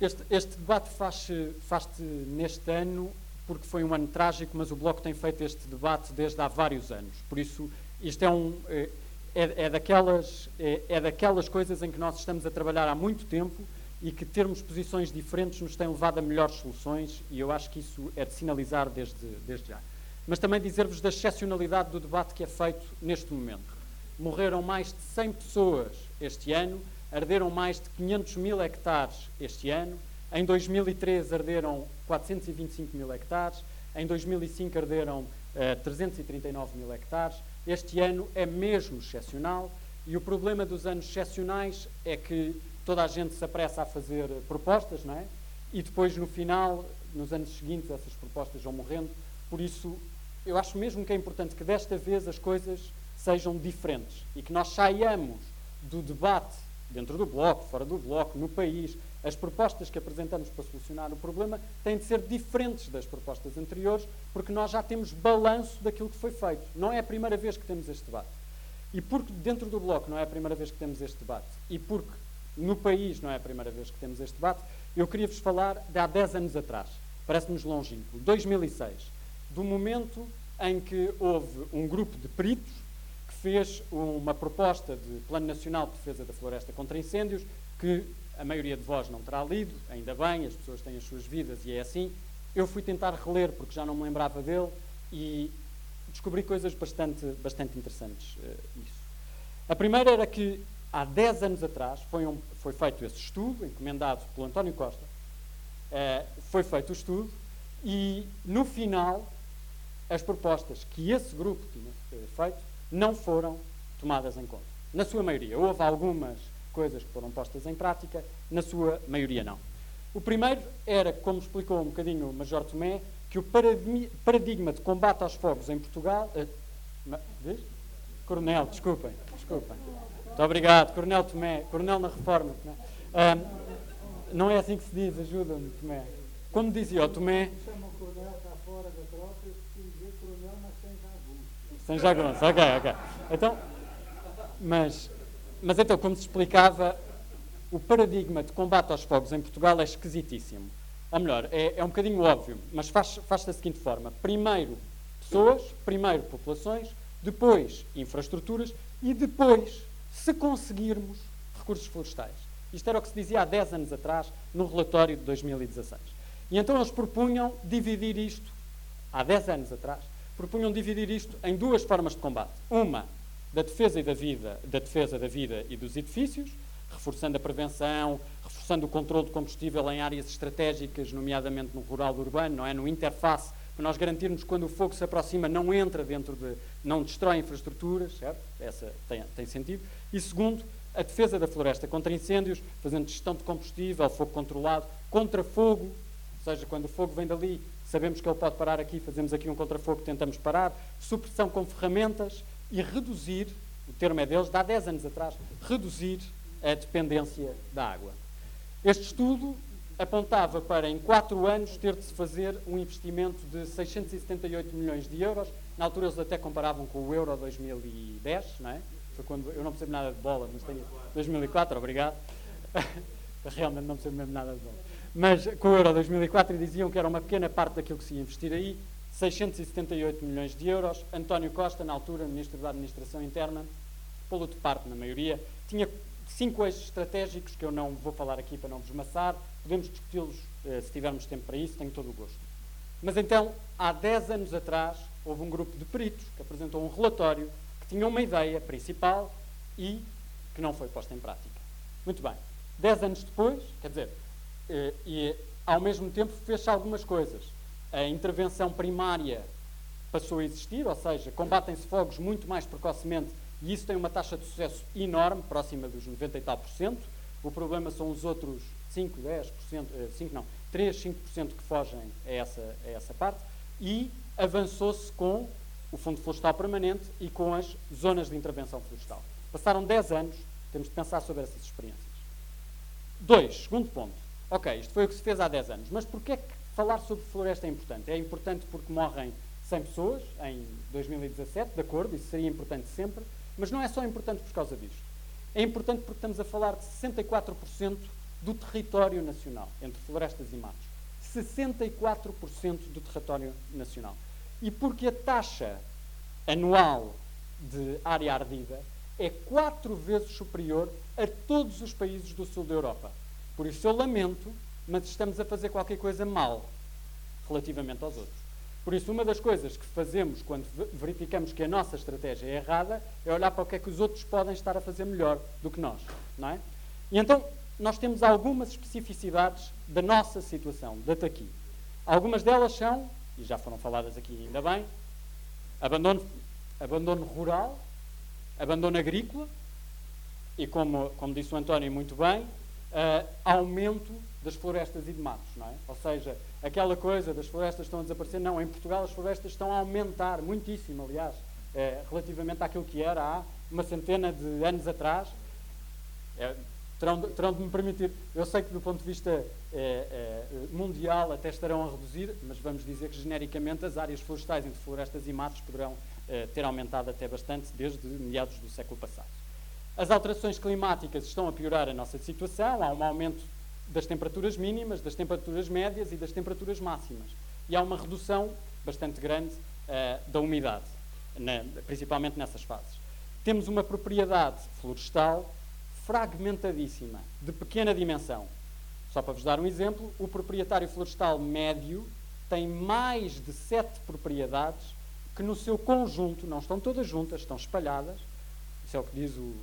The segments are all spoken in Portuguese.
este, este debate faz-se faz neste ano porque foi um ano trágico, mas o Bloco tem feito este debate desde há vários anos. Por isso, isto é, um, é, é, daquelas, é, é daquelas coisas em que nós estamos a trabalhar há muito tempo e que termos posições diferentes nos tem levado a melhores soluções e eu acho que isso é de sinalizar desde, desde já. Mas também dizer-vos da excepcionalidade do debate que é feito neste momento. Morreram mais de 100 pessoas este ano, arderam mais de 500 mil hectares este ano, em 2003 arderam 425 mil hectares, em 2005 arderam uh, eh, 339 mil hectares. Este ano é mesmo excepcional e o problema dos anos excepcionais é que toda a gente se apressa a fazer propostas, não é? E depois, no final, nos anos seguintes, essas propostas vão morrendo. Por isso, eu acho mesmo que é importante que desta vez as coisas sejam diferentes e que nós saiamos do debate dentro do bloco, fora do bloco, no país, as propostas que apresentamos para solucionar o problema têm de ser diferentes das propostas anteriores, porque nós já temos balanço daquilo que foi feito. Não é a primeira vez que temos este debate. E porque dentro do Bloco não é a primeira vez que temos este debate, e porque no país não é a primeira vez que temos este debate, eu queria-vos falar de há 10 anos atrás. Parece-nos longínquo. 2006. Do momento em que houve um grupo de peritos fez uma proposta de Plano Nacional de Defesa da Floresta contra Incêndios, que a maioria de vós não terá lido, ainda bem, as pessoas têm as suas vidas e é assim. Eu fui tentar reler porque já não me lembrava dele e descobri coisas bastante, bastante interessantes uh, nisso. A primeira era que há 10 anos atrás foi, um, foi feito esse estudo, encomendado pelo António Costa, uh, foi feito o estudo e no final as propostas que esse grupo tinha uh, feito não foram tomadas em conta. Na sua maioria. Houve algumas coisas que foram postas em prática, na sua maioria não. O primeiro era, como explicou um bocadinho o Major Tomé, que o paradigma de combate aos fogos em Portugal. Diz? Coronel, desculpem, desculpem. Muito obrigado, Coronel Tomé, Coronel na Reforma. Tomé. Não é assim que se diz, ajuda-me, Tomé. Como dizia o Tomé. Sem jagunço, ok, ok. Então, mas mas então, como se explicava, o paradigma de combate aos fogos em Portugal é esquisitíssimo. Ou melhor, é, é um bocadinho óbvio, mas faz, faz da seguinte forma: primeiro pessoas, primeiro populações, depois infraestruturas e depois, se conseguirmos, recursos florestais. Isto era o que se dizia há 10 anos atrás, no relatório de 2016. E então eles propunham dividir isto, há 10 anos atrás, propunham dividir isto em duas formas de combate. Uma, da defesa da vida, da defesa da vida e dos edifícios, reforçando a prevenção, reforçando o controle de combustível em áreas estratégicas, nomeadamente no rural urbano, não é, no interface, para nós garantirmos que quando o fogo se aproxima não entra dentro de, não destrói infraestruturas, certo? Essa tem, tem sentido. E segundo, a defesa da floresta contra incêndios, fazendo gestão de combustível, fogo controlado, contra fogo, ou seja, quando o fogo vem dali, sabemos que ele pode parar aqui, fazemos aqui um contrafogo, tentamos parar, supressão com ferramentas, e reduzir, o termo é deles, de há 10 anos atrás, reduzir a dependência da água. Este estudo apontava para, em 4 anos, ter de se fazer um investimento de 678 milhões de euros. Na altura eles até comparavam com o Euro 2010, não é? Foi quando eu não percebo nada de bola, mas tenho 2004, obrigado. Realmente não percebo mesmo nada de bola. Mas com o Euro 2004 diziam que era uma pequena parte daquilo que se ia investir aí 678 milhões de euros. António Costa, na altura, Ministro da Administração Interna, pelo de parte na maioria, tinha cinco eixos estratégicos que eu não vou falar aqui para não vos maçar, podemos discuti-los eh, se tivermos tempo para isso, tenho todo o gosto. Mas então, há 10 anos atrás, houve um grupo de peritos que apresentou um relatório que tinha uma ideia principal e que não foi posta em prática. Muito bem. 10 anos depois, quer dizer, e ao mesmo tempo fez-se algumas coisas a intervenção primária passou a existir, ou seja, combatem-se fogos muito mais precocemente e isso tem uma taxa de sucesso enorme, próxima dos 90 e tal por cento. O problema são os outros 5, 10%, 5 não, 3, 5% que fogem a essa, a essa parte e avançou-se com o Fundo Florestal Permanente e com as zonas de intervenção florestal. Passaram 10 anos, temos de pensar sobre essas experiências. Dois, segundo ponto. Ok, isto foi o que se fez há 10 anos, mas porquê é que falar sobre floresta é importante. É importante porque morrem 100 pessoas em 2017, de acordo, isso seria importante sempre, mas não é só importante por causa disto. É importante porque estamos a falar de 64% do território nacional, entre florestas e matos. 64% do território nacional. E porque a taxa anual de área ardida é quatro vezes superior a todos os países do sul da Europa. Por isso eu lamento, mas estamos a fazer qualquer coisa mal relativamente aos outros. Por isso, uma das coisas que fazemos quando verificamos que a nossa estratégia é errada é olhar para o que é que os outros podem estar a fazer melhor do que nós. Não é? E então, nós temos algumas especificidades da nossa situação, data aqui. Algumas delas são, e já foram faladas aqui ainda bem, abandono, abandono rural, abandono agrícola e, como, como disse o António muito bem, uh, aumento das florestas e de matos, não é? Ou seja, aquela coisa das florestas estão a desaparecer, não, em Portugal as florestas estão a aumentar, muitíssimo, aliás, uh, relativamente àquilo que era há uma centena de anos atrás. É, terão, terão de me permitir, eu sei que do ponto de vista mundial até estarão a reduzir, mas vamos dizer que genericamente as áreas florestais entre florestas e matos poderão ter aumentado até bastante desde meados do século passado. As alterações climáticas estão a piorar a nossa situação, há um aumento das temperaturas mínimas, das temperaturas médias e das temperaturas máximas. E há uma redução bastante grande uh, da umidade, na, principalmente nessas fases. Temos uma propriedade florestal fragmentadíssima, de pequena dimensão. Só para vos dar um exemplo, o proprietário florestal médio tem mais de sete propriedades que no seu conjunto, não estão todas juntas, estão espalhadas, isso é o que diz o,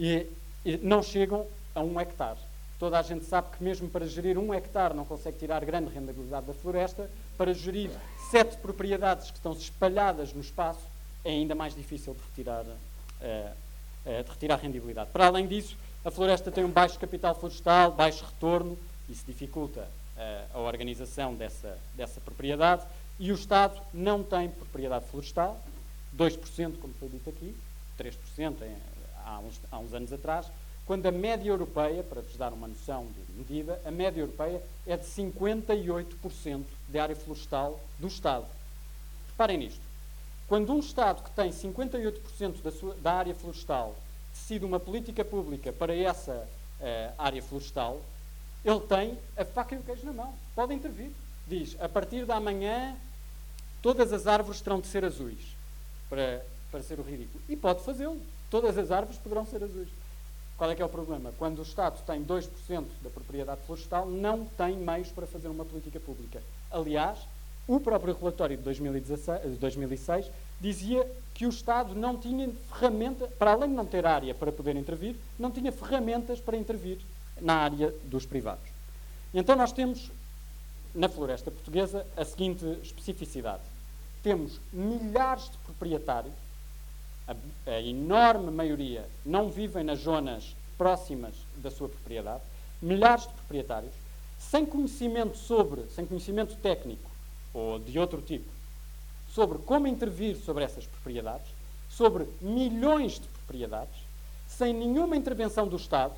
e, e não chegam a um hectare. Toda a gente sabe que mesmo para gerir um hectare não consegue tirar grande rentabilidade da floresta, para gerir sete propriedades que estão espalhadas no espaço é ainda mais difícil de retirar, uh, uh, de retirar rendibilidade. Para além disso, a floresta tem um baixo capital florestal, baixo retorno, isso dificulta uh, a organização dessa, dessa propriedade, e o Estado não tem propriedade florestal, 2%, como foi dito aqui, 3% em, há uns, há uns anos atrás, quando a média europeia, para vos dar uma noção de medida, a média europeia é de 58% de área florestal do Estado. Reparem nisto. Quando um Estado que tem 58% da, sua, da área florestal decide uma política pública para essa uh, área florestal, ele tem a faca e o queijo na mão. Pode intervir. Diz, a partir da manhã, todas as árvores terão de ser azuis, para, para ser o ridículo. E pode fazê-lo todas as árvores poderão ser azuis. Qual é que é o problema? Quando o Estado tem 2% da propriedade florestal, não tem meios para fazer uma política pública. Aliás, o próprio relatório de 2016, 2006 dizia que o Estado não tinha ferramenta, para além de não ter área para poder intervir, não tinha ferramentas para intervir na área dos privados. Então nós temos, na floresta portuguesa, a seguinte especificidade. Temos milhares de proprietários a, a enorme maioria não vivem nas zonas próximas da sua propriedade, milhares de proprietários, sem conhecimento sobre, sem conhecimento técnico ou de outro tipo, sobre como intervir sobre essas propriedades, sobre milhões de propriedades, sem nenhuma intervenção do Estado,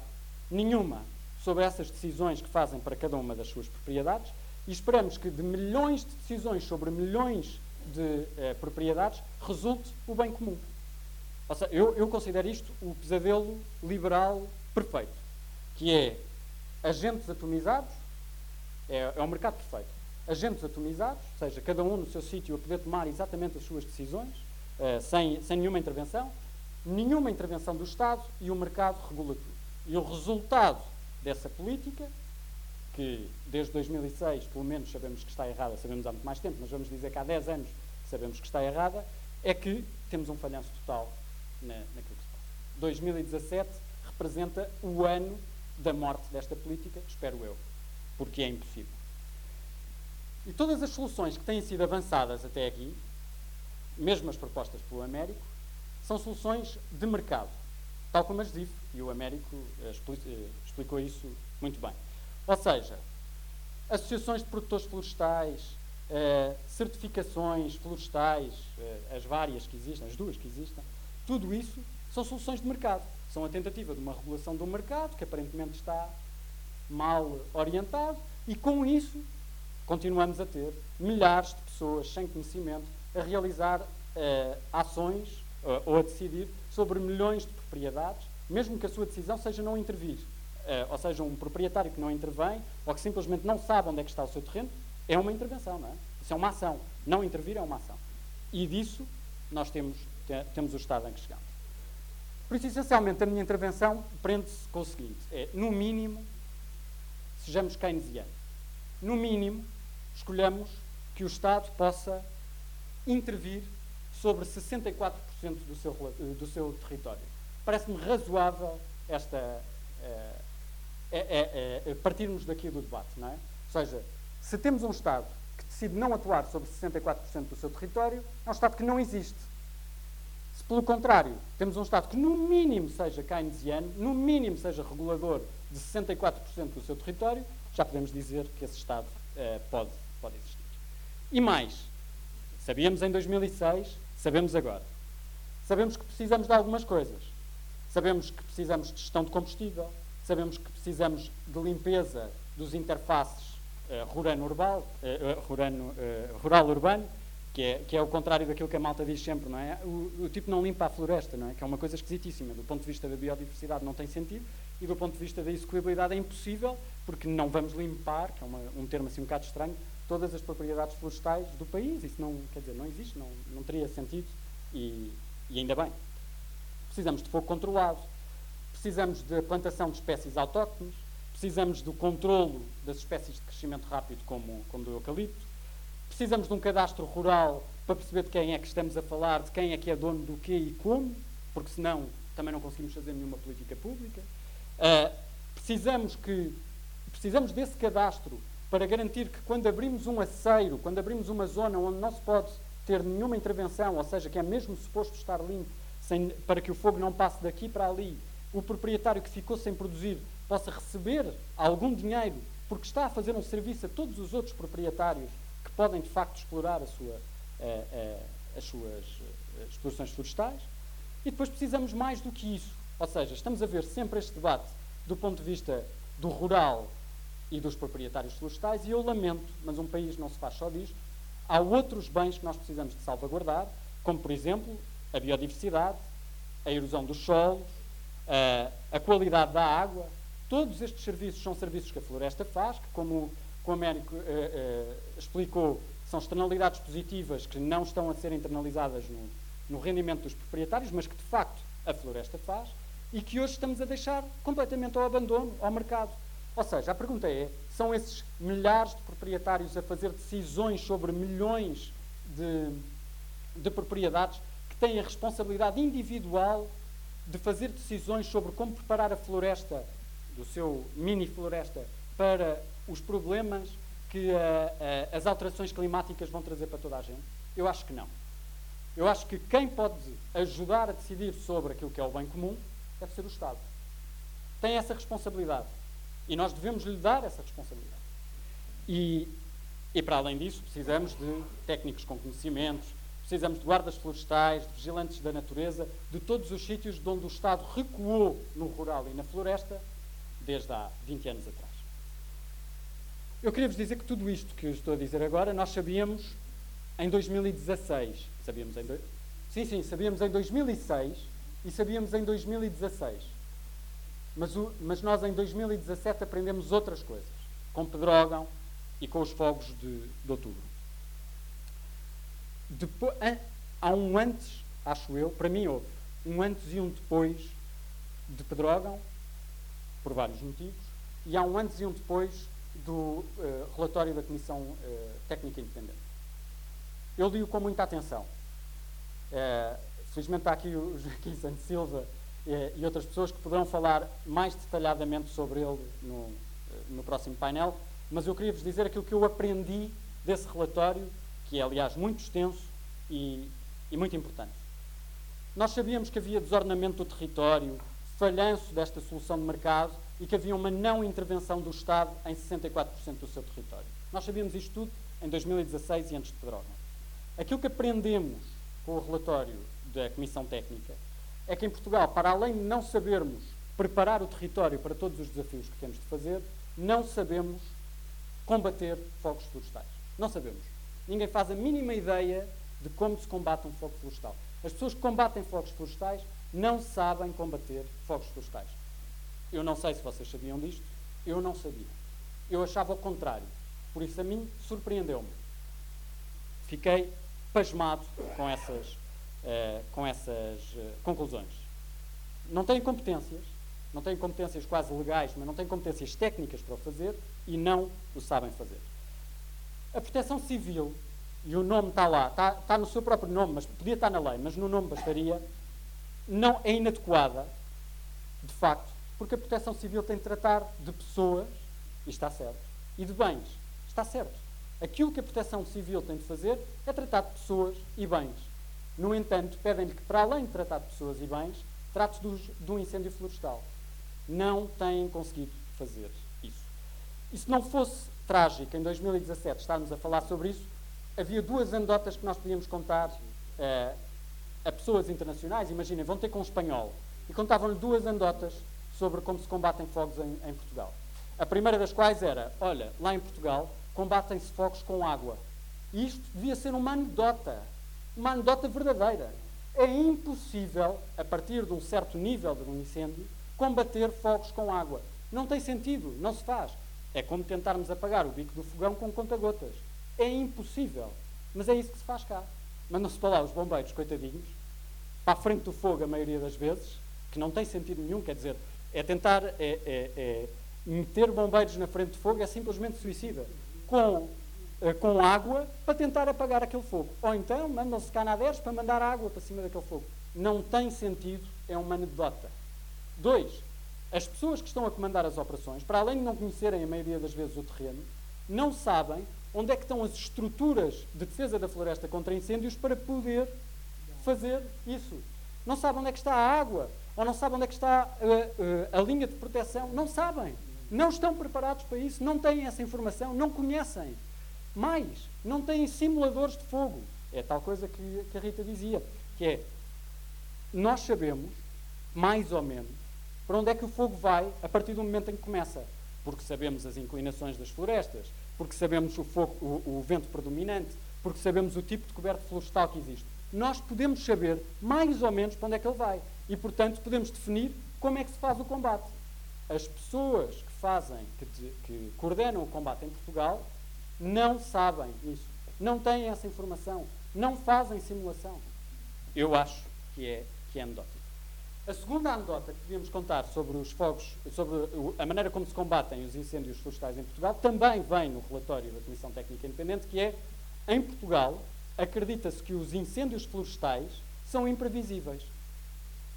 nenhuma, sobre essas decisões que fazem para cada uma das suas propriedades, e esperamos que de milhões de decisões sobre milhões de eh, propriedades resulte o bem comum. Seja, eu, eu considero isto o pesadelo liberal perfeito, que é agentes atomizados, é, é um mercado perfeito. Agentes atomizados, ou seja, cada um no seu sítio a poder tomar exatamente as suas decisões, uh, sem, sem nenhuma intervenção, nenhuma intervenção do Estado e o mercado regula tudo. E o resultado dessa política, que desde 2006, pelo menos, sabemos que está errada, sabemos há muito mais tempo, mas vamos dizer que há 10 anos sabemos que está errada, é que temos um falhanço total na, naquilo que se passa. 2017 representa o ano da morte desta política, espero eu, porque é impossível. E todas as soluções que têm sido avançadas até aqui, mesmo as propostas pelo Américo, são soluções de mercado, tal como as DIF, e o Américo eh, eh, explicou isso muito bem. Ou seja, associações de produtores florestais, eh, certificações florestais, as várias que existem, as duas que existem, tudo isso são soluções de mercado. São a tentativa de uma regulação do mercado, que aparentemente está mal orientado, e com isso continuamos a ter milhares de pessoas sem conhecimento a realizar uh, ações uh, ou a decidir sobre milhões de propriedades, mesmo que a sua decisão seja não intervir. ou seja, um proprietário que não intervém, ou que simplesmente não sabe onde é que está o seu terreno, é uma intervenção, não é? Isso é uma ação. Não intervir é uma ação. E disso nós temos, temos o estado em que chegamos. Por isso, essencialmente, a minha intervenção prende-se com o seguinte: é, no mínimo, sejamos keynesianos. No mínimo, escolhamos que o Estado possa intervir sobre 64% do seu, do seu território. Parece-me razoável esta, é, é, é, partirmos daqui do debate, não é? Ou seja, se temos um Estado que decide não atuar sobre 64% do seu território, é um Estado que não existe. Pelo contrário, temos um Estado que, no mínimo, seja keynesiano, no mínimo, seja regulador de 64% do seu território, já podemos dizer que esse Estado uh, pode, pode existir. E mais, sabíamos em 2006, sabemos agora. Sabemos que precisamos de algumas coisas. Sabemos que precisamos de gestão de combustível, sabemos que precisamos de limpeza dos interfaces uh, rural-urbano, uh, rural-urbano, que é, que é o contrário daquilo que a malta diz sempre, não é? O, o, tipo não limpa a floresta, não é? Que é uma coisa esquisitíssima. Do ponto de vista da biodiversidade não tem sentido e do ponto de vista da execuibilidade é impossível, porque não vamos limpar, que é uma, um termo assim um bocado estranho, todas as propriedades florestais do país. Isso não, quer dizer, não existe, não, não teria sentido e, e ainda bem. Precisamos de fogo controlado, precisamos de plantação de espécies autóctones, precisamos do controlo das espécies de crescimento rápido, como, como do eucalipto, Precisamos de um cadastro rural para perceber de quem é que estamos a falar, de quem é que é dono do quê e como, porque senão também não conseguimos fazer nenhuma política pública. Uh, precisamos, que, precisamos desse cadastro para garantir que quando abrimos um aceiro, quando abrimos uma zona onde não se pode ter nenhuma intervenção, ou seja, que é mesmo suposto estar limpo, sem, para que o fogo não passe daqui para ali, o proprietário que ficou sem produzir possa receber algum dinheiro porque está a fazer um serviço a todos os outros proprietários que podem de facto explorar a sua, as suas explorações florestais. E depois precisamos mais do que isso. Ou seja, estamos a ver sempre este debate do ponto de vista do rural e dos proprietários florestais, e eu lamento, mas um país não se faz só disto. Há outros bens que nós precisamos de salvaguardar, como, por exemplo, a biodiversidade, a erosão dos solos, a, a qualidade da água. Todos estes serviços são serviços que a floresta faz, que, como como o Américo uh, uh, explicou, são externalidades positivas que não estão a ser internalizadas no, no rendimento dos proprietários, mas que de facto a floresta faz e que hoje estamos a deixar completamente ao abandono, ao mercado. Ou seja, a pergunta é: são esses milhares de proprietários a fazer decisões sobre milhões de, de propriedades que têm a responsabilidade individual de fazer decisões sobre como preparar a floresta, do seu mini floresta, para os problemas que uh, uh, as alterações climáticas vão trazer para toda a gente? Eu acho que não. Eu acho que quem pode ajudar a decidir sobre aquilo que é o bem comum deve ser o Estado. Tem essa responsabilidade. E nós devemos lhe dar essa responsabilidade. E, e para além disso, precisamos de técnicos com conhecimentos, precisamos de guardas florestais, de vigilantes da natureza, de todos os sítios de onde o Estado recuou no rural e na floresta desde há 20 anos atrás. Eu queria vos dizer que tudo isto que estou a dizer agora, nós sabíamos em 2016. Sabíamos em. Do... Sim, sim, sabíamos em 2006 e sabíamos em 2016. Mas, o... Mas nós em 2017 aprendemos outras coisas, com Pedrógão e com os fogos de, de outubro. Depois, há um antes, acho eu, para mim houve, um antes e um depois de Pedrógão, por vários motivos, e há um antes e um depois do uh, relatório da Comissão uh, Técnica Independente. Eu li-o com muita atenção. Uh, felizmente está aqui o Joaquim Santos Silva e outras pessoas que poderão falar mais detalhadamente sobre ele no, no próximo painel, mas eu queria vos dizer aquilo que eu aprendi desse relatório, que é, aliás, muito extenso e, e muito importante. Nós sabíamos que havia desordenamento do território, falhanço desta solução de mercado e que havia uma não intervenção do Estado em 64% do seu território. Nós sabíamos isto tudo em 2016 e antes de Pedrógão. Aquilo que aprendemos com o relatório da Comissão Técnica é que em Portugal, para além de não sabermos preparar o território para todos os desafios que temos de fazer, não sabemos combater fogos florestais. Não sabemos. Ninguém faz a mínima ideia de como se combate um fogo florestal. As pessoas que combatem fogos florestais não sabem combater fogos florestais. Eu não sei se vocês sabiam disto, eu não sabia. Eu achava o contrário. Por isso a mim surpreendeu-me. Fiquei pasmado com essas, uh, com essas uh, conclusões. Não têm competências, não têm competências quase legais, mas não têm competências técnicas para o fazer e não o sabem fazer. A proteção civil, e o nome está lá, está, está no seu próprio nome, mas podia estar na lei, mas no nome bastaria, não é inadequada, de facto, porque a proteção civil tem de tratar de pessoas, e está certo, e de bens, está certo. Aquilo que a proteção civil tem de fazer é tratar de pessoas e bens. No entanto, pedem-lhe que, para além de tratar de pessoas e bens, trate dos, de um incêndio florestal. Não têm conseguido fazer isso. E se não fosse trágico, em 2017, estarmos a falar sobre isso, havia duas anedotas que nós podíamos contar uh, a pessoas internacionais. Imaginem, vão ter com um espanhol. E contavam-lhe duas anedotas sobre como se combatem fogos em, em Portugal. A primeira das quais era: olha, lá em Portugal combatem-se fogos com água. E isto devia ser uma anedota, uma anedota verdadeira. É impossível, a partir de um certo nível de um incêndio, combater fogos com água. Não tem sentido, não se faz. É como tentarmos apagar o bico do fogão com conta-gotas. É impossível. Mas é isso que se faz cá. Mandam-se para lá os bombeiros, coitadinhos, para a frente do fogo a maioria das vezes, que não tem sentido nenhum, quer dizer, é tentar é, é, é meter bombeiros na frente de fogo é simplesmente suicida. Com, é, com água para tentar apagar aquele fogo. Ou então mandam-se canadeiros para mandar água para cima daquele fogo. Não tem sentido, é uma anedota. Dois, as pessoas que estão a comandar as operações, para além de não conhecerem a maioria das vezes o terreno, não sabem onde é que estão as estruturas de defesa da floresta contra incêndios para poder fazer isso. Não sabem onde é que está a água, ou não sabem onde é que está a, eh, a, a linha de proteção. Não sabem. Não estão preparados para isso, não têm essa informação, não conhecem. Mais, não têm simuladores de fogo. É tal coisa que, que a Rita dizia, que é, nós sabemos, mais ou menos, para onde é que o fogo vai a partir do momento em que começa. Porque sabemos as inclinações das florestas, porque sabemos o, fogo, o, o vento predominante, porque sabemos o tipo de coberto florestal que existe. Nós podemos saber mais ou menos para onde é que ele vai. E, portanto, podemos definir como é que se faz o combate. As pessoas que fazem, que, que coordenam o combate em Portugal, não sabem isso. Não têm essa informação. Não fazem simulação. Eu acho que é, que é anedótico. A segunda anedota que podíamos contar sobre os fogos, sobre a maneira como se combatem os incêndios florestais em Portugal, também vem no relatório da Comissão Técnica Independente, que é, em Portugal, acredita-se que os incêndios florestais são imprevisíveis.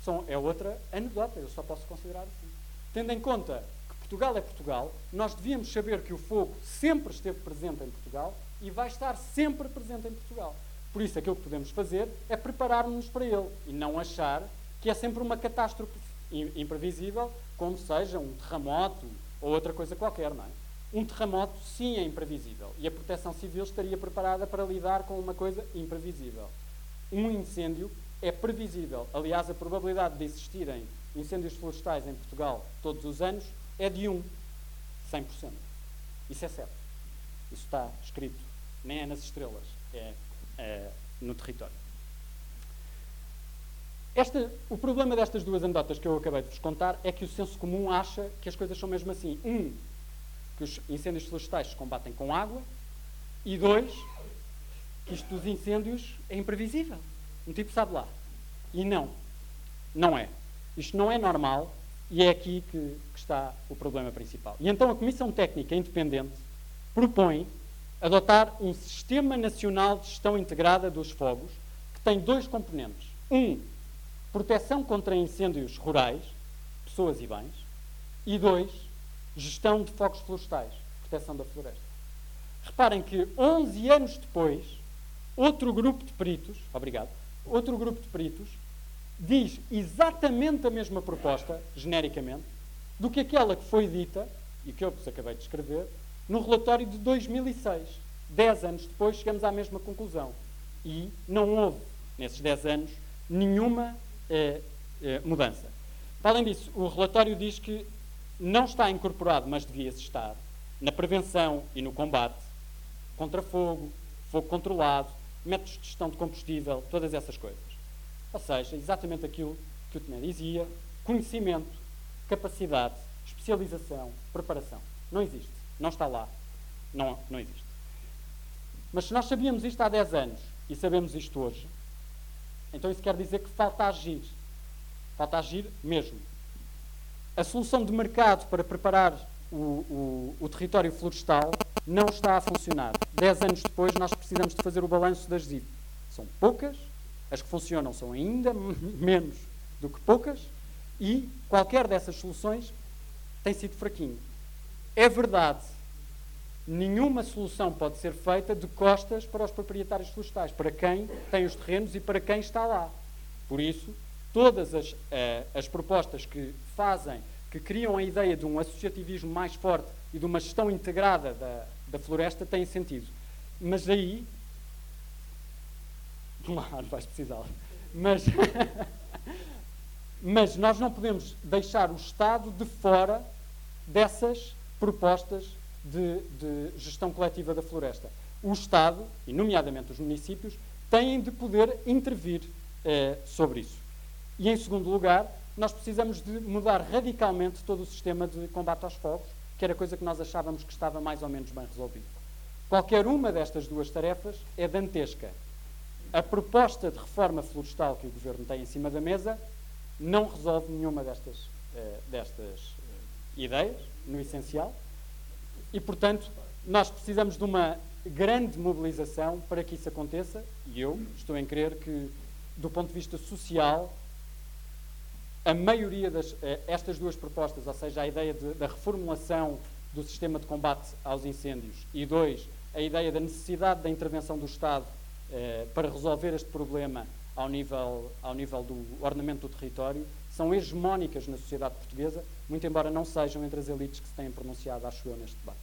São, é outra anedota, eu só posso considerar assim. Tendo em conta que Portugal é Portugal, nós devíamos saber que o fogo sempre esteve presente em Portugal e vai estar sempre presente em Portugal. Por isso, aquilo que podemos fazer é preparar-nos para ele e não achar que é sempre uma catástrofe imprevisível, como seja um terremoto ou outra coisa qualquer, não é? Um terremoto, sim, é imprevisível. E a proteção civil estaria preparada para lidar com uma coisa imprevisível. Um incêndio é previsível. Aliás, a probabilidade de existirem incêndios florestais em Portugal todos os anos é de 1, 100%. Isso é certo. Isso está escrito. Nem é nas estrelas, é, é no território. Esta, o problema destas duas anedotas que eu acabei de vos contar é que o senso comum acha que as coisas são mesmo assim. Um, que os incêndios florestais se combatem com água. E dois, que isto dos incêndios é imprevisível. Um tipo sabe lá. E não. Não é. Isto não é normal e é aqui que, que está o problema principal. E então a Comissão Técnica Independente propõe adotar um Sistema Nacional de Gestão Integrada dos Fogos que tem dois componentes. Um, proteção contra incêndios rurais, pessoas e bens. E dois, gestão de focos florestais, proteção da floresta. Reparem que 11 anos depois, outro grupo de peritos, obrigado, outro grupo de peritos diz exatamente a mesma proposta, genericamente, do que aquela que foi dita, e que eu vos acabei de escrever, no relatório de 2006. Dez anos depois chegamos à mesma conclusão. E não houve, nesses dez anos, nenhuma eh, eh, mudança. Além disso, o relatório diz que não está incorporado, mas devia estar, na prevenção e no combate contra fogo, fogo controlado, métodos de gestão de combustível, todas essas coisas. Ou seja, exatamente aquilo que o Tomé dizia, conhecimento, capacidade, especialização, preparação. Não existe. Não está lá. Não, não existe. Mas se nós sabíamos isto há 10 anos e sabemos isto hoje, então isso quer dizer que falta agir. Falta agir mesmo. A solução de mercado para preparar o, o, o território florestal não está a funcionar. 10 anos depois, nós precisamos de fazer o balanço das ZIP. São poucas, as que funcionam são ainda menos do que poucas, e qualquer dessas soluções tem sido fraquinho. É verdade, nenhuma solução pode ser feita de costas para os proprietários florestais, para quem tem os terrenos e para quem está lá. Por isso, todas as, uh, as propostas que fazem, que criam a ideia de um associativismo mais forte e de uma gestão integrada da, da floresta têm sentido. Mas aí. Claro, vais precisá-la. Mas. Mas nós não podemos deixar o Estado de fora dessas propostas de, de, gestão coletiva da floresta. O Estado, e nomeadamente os municípios, têm de poder intervir eh, sobre isso. E, em segundo lugar, nós precisamos de mudar radicalmente todo o sistema de combate aos fogos, que era coisa que nós achávamos que estava mais ou menos bem resolvido. Qualquer uma destas duas tarefas é dantesca. A proposta de reforma florestal que o Governo tem em cima da mesa não resolve nenhuma destas, uh, destas uh, ideias, no essencial, e, portanto, nós precisamos de uma grande mobilização para que isso aconteça, e eu estou em crer que, do ponto de vista social, a maioria das uh, estas duas propostas, ou seja, a ideia de, da reformulação do sistema de combate aos incêndios e dois, a ideia da necessidade da intervenção do Estado para resolver este problema ao nível, ao nível do ornamento do território, são hegemónicas na sociedade portuguesa, muito embora não sejam entre as elites que se têm pronunciado, acho eu, neste debate.